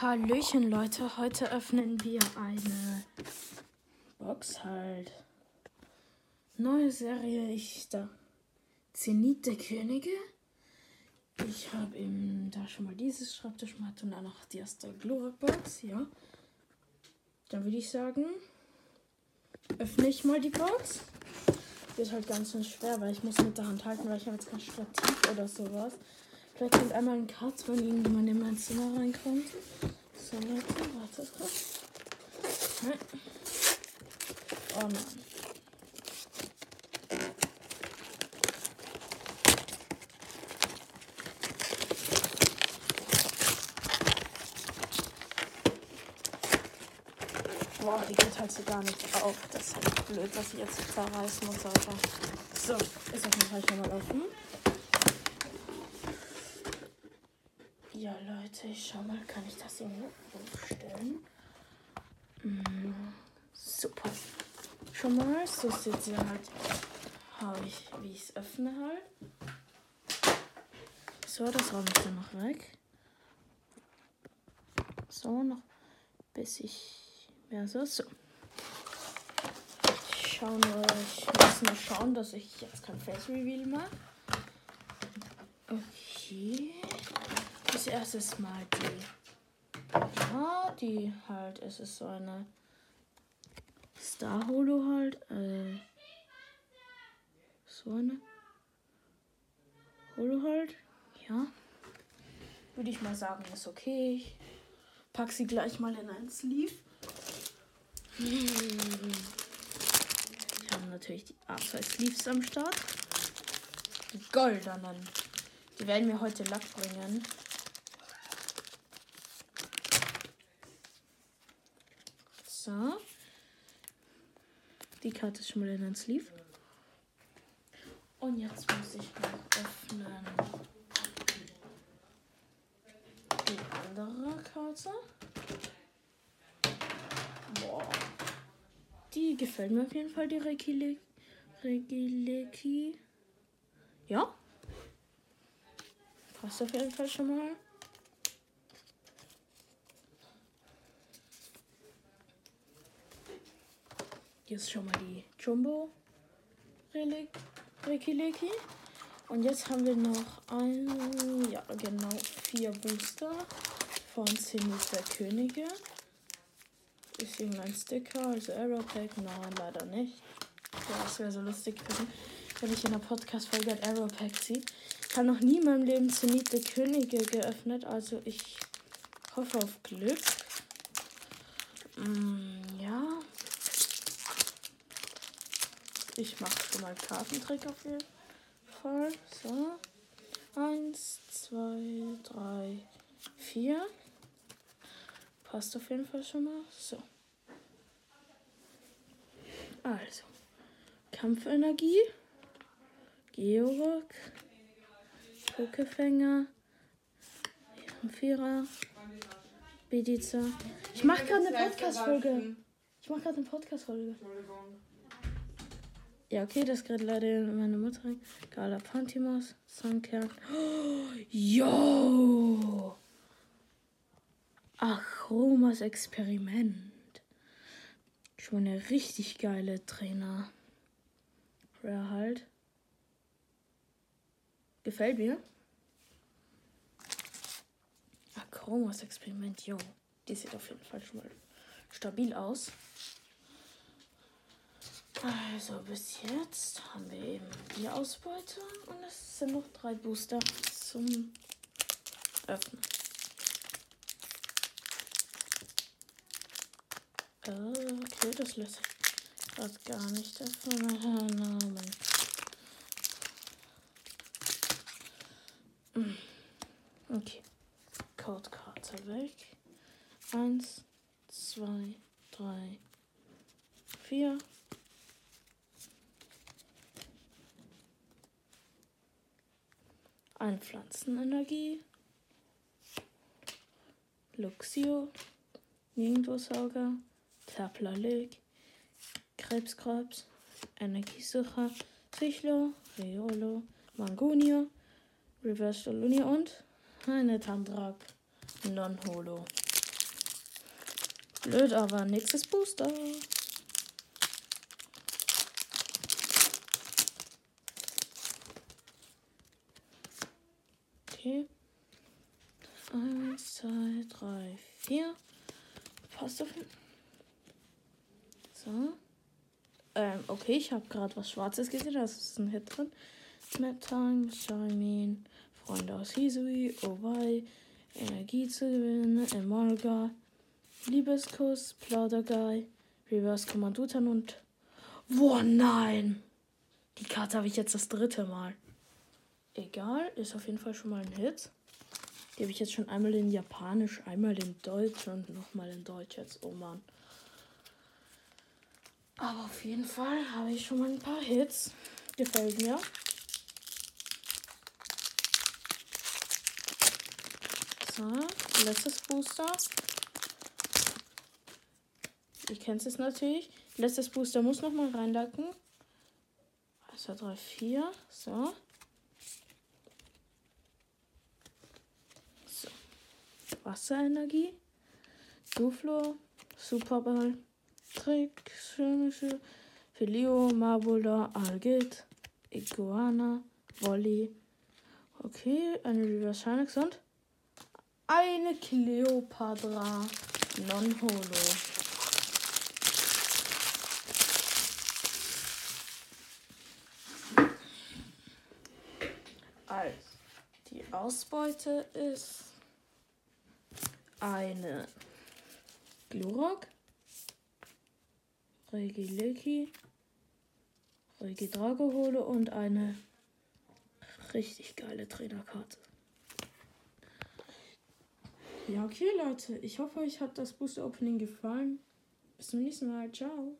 Hallöchen Leute, heute öffnen wir eine Box halt. Neue Serie, ich da. Zenit der Könige. Ich habe eben da schon mal dieses Schreibtischmatte und dann noch die erste Glory-Box, ja. Dann würde ich sagen, öffne ich mal die Box. Wird halt ganz schön schwer, weil ich muss mit der Hand halten, weil ich habe jetzt kein Stativ oder sowas. Vielleicht kommt einmal ein Cut, wenn irgendjemand in mein Zimmer reinkommt. So, Leute, wartet kurz. Nein. Oh nein. Boah, die geht halt so gar nicht auf. Das ist halt blöd, dass ich jetzt zerreißen muss, Alter. So, ist auf jeden Fall schon mal offen. Ja, Leute, ich schau mal, kann ich das hier hochstellen? Mm, super. Schon mal, so sieht sie halt, habe ich, wie ich es öffne halt. So, das räume ich dann noch weg. So, noch bis ich ja, so, so. Ich schau nur, ich muss nur schauen, dass ich jetzt kein Face Reveal mache. Okay. Als erstes mal die. Ja, die halt, es ist so eine Star Holo halt. Äh, so eine Holo halt. Ja. Würde ich mal sagen, ist okay. Ich pack sie gleich mal in ein Sleeve. Ich habe natürlich die A2 Sleeves am Start. Die goldenen. Die werden mir heute Lack bringen. So. Die Karte ist schon mal in den Sleeve. Und jetzt muss ich noch öffnen. Die andere Karte. Die gefällt mir auf jeden Fall, die Regile Regileki. Ja. Passt auf jeden Fall schon mal. Hier ist schon mal die Jumbo Rekileki. Und jetzt haben wir noch ein, ja genau, vier Booster von Zenith der Könige. Ist irgendein Sticker, also Arrow Pack? Nein, leider nicht. Das wäre so lustig wenn ich in der Podcast-Folge ein Pack ziehe. Ich habe noch nie in meinem Leben Zenit der Könige geöffnet, also ich hoffe auf Glück. Mm, ja. Ich mache schon mal Kartentrick auf jeden Fall. So. Eins, zwei, drei, vier. Passt auf jeden Fall schon mal. So. Also. Kampfenergie. Georock. Pokefänger. Vierer. Bediza. Ich mache gerade eine Podcast-Folge. Ich mache gerade eine Podcast-Folge. Ja, okay, das gerade leider meine Mutter. Gala Pantimos. Sunkern. Oh, yo! Aromas Experiment. Schon eine richtig geile Trainer. Rare halt. Gefällt mir. Aromas Experiment, yo. Die sieht auf jeden Fall schon mal stabil aus. Also bis jetzt haben wir eben die Ausbeute und es sind noch drei Booster zum Öffnen. Okay, das lässt sich gerade gar nicht. Namen. Hm. Okay. Codekarte weg. Eins, zwei, drei, vier. Ein Pflanzenenergie. Luxio. Nirgendwo-Sauger. Taplalik, Krebskrebs, Energiesucher, Sichlo, Riolo, Mangonio, Reverse Lunia und eine Tandrak Non-Holo. Blöd, aber nächstes Booster. Okay. Eins, zwei, drei, vier. Passt auf. So. Ähm, okay, ich habe gerade was Schwarzes gesehen. Das ist ein Hit drin. Mettang, Shimin, Freunde aus Hisui, Owai, Energie zu gewinnen, Emolga, Liebeskuss, Plauderguy, Reverse Kommandutan und. Boah, nein! Die Karte habe ich jetzt das dritte Mal. Egal, ist auf jeden Fall schon mal ein Hit. Die habe ich jetzt schon einmal in Japanisch, einmal in Deutsch und nochmal in Deutsch jetzt. Oh Mann. Aber auf jeden Fall habe ich schon mal ein paar Hits. Gefällt mir. So, letztes Booster. Ich kenne es natürlich. Letztes Booster muss noch mal reinlacken. Also 3, 4. So. so. Wasserenergie. Duflo. Superball. Trick. Schönische. Filio. Marbula. Algit. Iguana. Volley. Okay, eine Reverse Shinics und eine Cleopatra Non-Holo. Also, die Ausbeute ist eine Glurok, Regileki, Regidragohole und eine richtig geile Trainerkarte. Ja, okay, Leute. Ich hoffe, euch hat das Booster Opening gefallen. Bis zum nächsten Mal. Ciao.